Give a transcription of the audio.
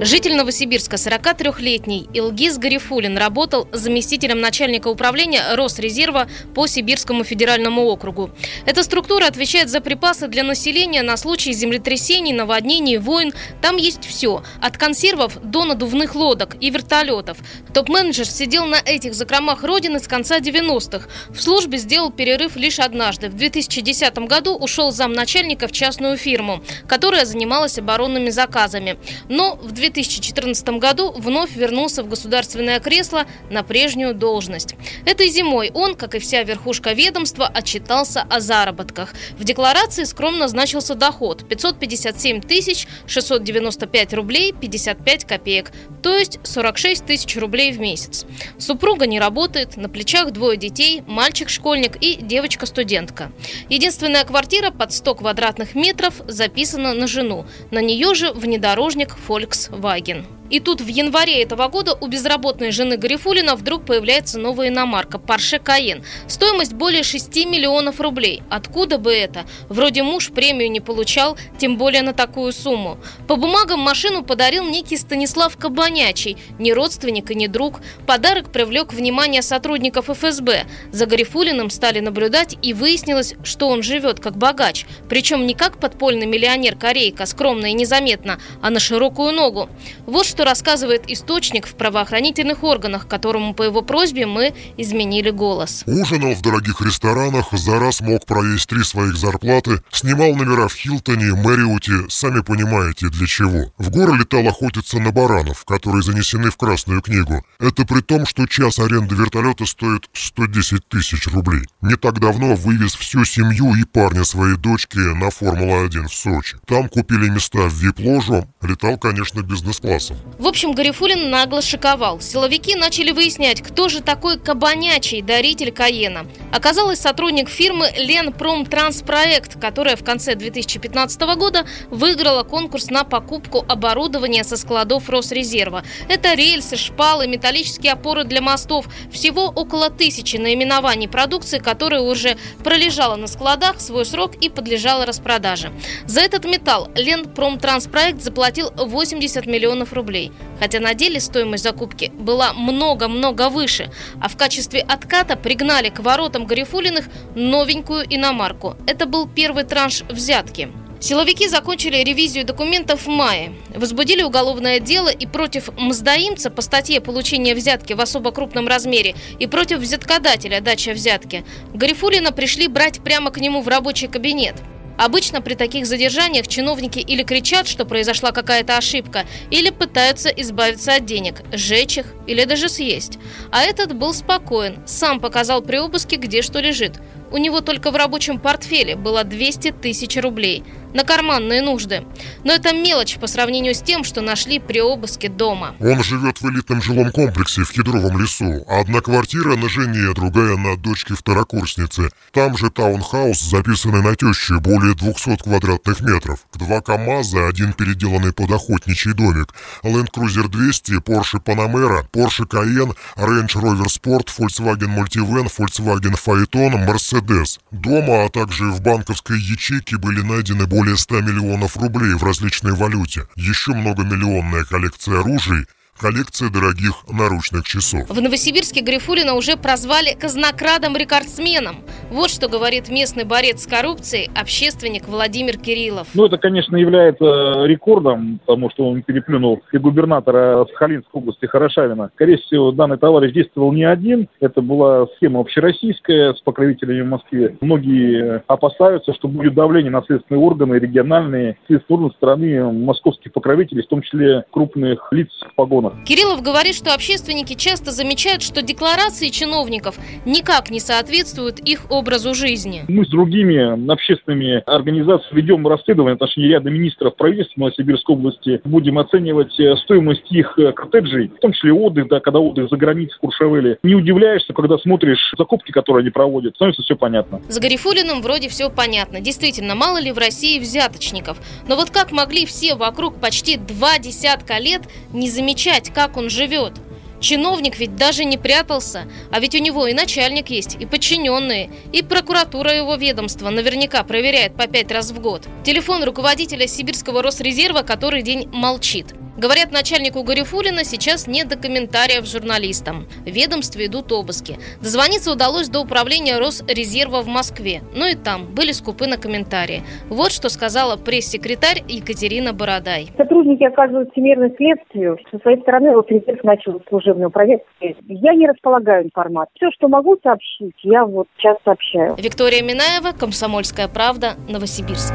Житель Новосибирска, 43-летний Илгиз Гарифулин, работал заместителем начальника управления Росрезерва по Сибирскому федеральному округу. Эта структура отвечает за припасы для населения на случай землетрясений, наводнений, войн. Там есть все. От консервов до надувных лодок и вертолетов. Топ-менеджер сидел на этих закромах Родины с конца 90-х. В службе сделал перерыв лишь однажды. В 2010 году ушел замначальника в частную фирму, которая занималась оборонными заказами. Но в 2000 2014 году вновь вернулся в государственное кресло на прежнюю должность. Этой зимой он, как и вся верхушка ведомства, отчитался о заработках. В декларации скромно значился доход – 557 тысяч 695 рублей 55 копеек, то есть 46 тысяч рублей в месяц. Супруга не работает, на плечах двое детей, мальчик-школьник и девочка-студентка. Единственная квартира под 100 квадратных метров записана на жену. На нее же внедорожник Volkswagen. Volkswagen. И тут в январе этого года у безработной жены Гарифулина вдруг появляется новая иномарка Porsche Cayenne. Стоимость более 6 миллионов рублей. Откуда бы это? Вроде муж премию не получал, тем более на такую сумму. По бумагам машину подарил некий Станислав Кабанячий, не родственник и не друг. Подарок привлек внимание сотрудников ФСБ. За Гарифулиным стали наблюдать и выяснилось, что он живет как богач. Причем не как подпольный миллионер-корейка, скромно и незаметно, а на широкую ногу. Вот что рассказывает источник в правоохранительных органах, которому по его просьбе мы изменили голос. Ужинал в дорогих ресторанах, за раз мог проесть три своих зарплаты, снимал номера в Хилтоне, Мэриуте, сами понимаете для чего. В горы летал охотиться на баранов, которые занесены в Красную книгу. Это при том, что час аренды вертолета стоит 110 тысяч рублей. Не так давно вывез всю семью и парня своей дочки на Формула-1 в Сочи. Там купили места в вип-ложу, летал, конечно, бизнес-классом. В общем, Гарифулин нагло шиковал. Силовики начали выяснять, кто же такой кабанячий даритель Каена. Оказалось, сотрудник фирмы Ленпромтранспроект, которая в конце 2015 года выиграла конкурс на покупку оборудования со складов Росрезерва. Это рельсы, шпалы, металлические опоры для мостов. Всего около тысячи наименований продукции, которая уже пролежала на складах свой срок и подлежала распродаже. За этот металл Ленпромтранспроект заплатил 80 миллионов рублей рублей, хотя на деле стоимость закупки была много-много выше, а в качестве отката пригнали к воротам Гарифулиных новенькую иномарку. Это был первый транш взятки. Силовики закончили ревизию документов в мае, возбудили уголовное дело и против мздоимца по статье получения взятки в особо крупном размере и против взяткодателя дача взятки. Гарифулина пришли брать прямо к нему в рабочий кабинет. Обычно при таких задержаниях чиновники или кричат, что произошла какая-то ошибка, или пытаются избавиться от денег, сжечь их или даже съесть. А этот был спокоен, сам показал при обыске, где что лежит. У него только в рабочем портфеле было 200 тысяч рублей на карманные нужды. Но это мелочь по сравнению с тем, что нашли при обыске дома. Он живет в элитном жилом комплексе в Кедровом лесу. Одна квартира на жене, другая на дочке второкурсницы. Там же таунхаус, записанный на тещу, более 200 квадратных метров. Два КАМАЗа, один переделанный под охотничий домик. Land Cruiser 200, Porsche Panamera, Porsche Cayenne, Range Rover Sport, Volkswagen Multivan, Volkswagen Phaeton, Mercedes Мерседес. Дома, а также в банковской ячейке были найдены более 100 миллионов рублей в различной валюте, еще многомиллионная коллекция оружий коллекция дорогих наручных часов. В Новосибирске Грифулина уже прозвали казнокрадом-рекордсменом. Вот что говорит местный борец с коррупцией, общественник Владимир Кириллов. Ну, это, конечно, является рекордом, потому что он переплюнул и губернатора Сахалинской области Хорошавина. Скорее всего, данный товарищ действовал не один. Это была схема общероссийская с покровителями в Москве. Многие опасаются, что будет давление на следственные органы, региональные, следственные стороны московских покровителей, в том числе крупных лиц в погонах. Кириллов говорит, что общественники часто замечают, что декларации чиновников никак не соответствуют их образу жизни. Мы с другими общественными организациями ведем расследование в отношении ряда министров правительства Новосибирской области. Будем оценивать э, стоимость их э, коттеджей, в том числе отдых, да, когда отдых за границей в Куршевеле. Не удивляешься, когда смотришь закупки, которые они проводят. Становится все понятно. С Гарифулиным вроде все понятно. Действительно, мало ли в России взяточников. Но вот как могли все вокруг почти два десятка лет не замечать как он живет. Чиновник ведь даже не прятался, а ведь у него и начальник есть, и подчиненные, и прокуратура его ведомства наверняка проверяет по пять раз в год. Телефон руководителя Сибирского Росрезерва который день молчит. Говорят, начальнику Гарифулина сейчас не до комментариев журналистам. В ведомстве идут обыски. Дозвониться удалось до управления Росрезерва в Москве. Но и там были скупы на комментарии. Вот что сказала пресс-секретарь Екатерина Бородай. Сотрудники оказывают всемирное следствию. Со своей стороны Росрезерв начал служебную проверку. Я не располагаю информацией. Все, что могу сообщить, я вот сейчас сообщаю. Виктория Минаева, Комсомольская правда, Новосибирск.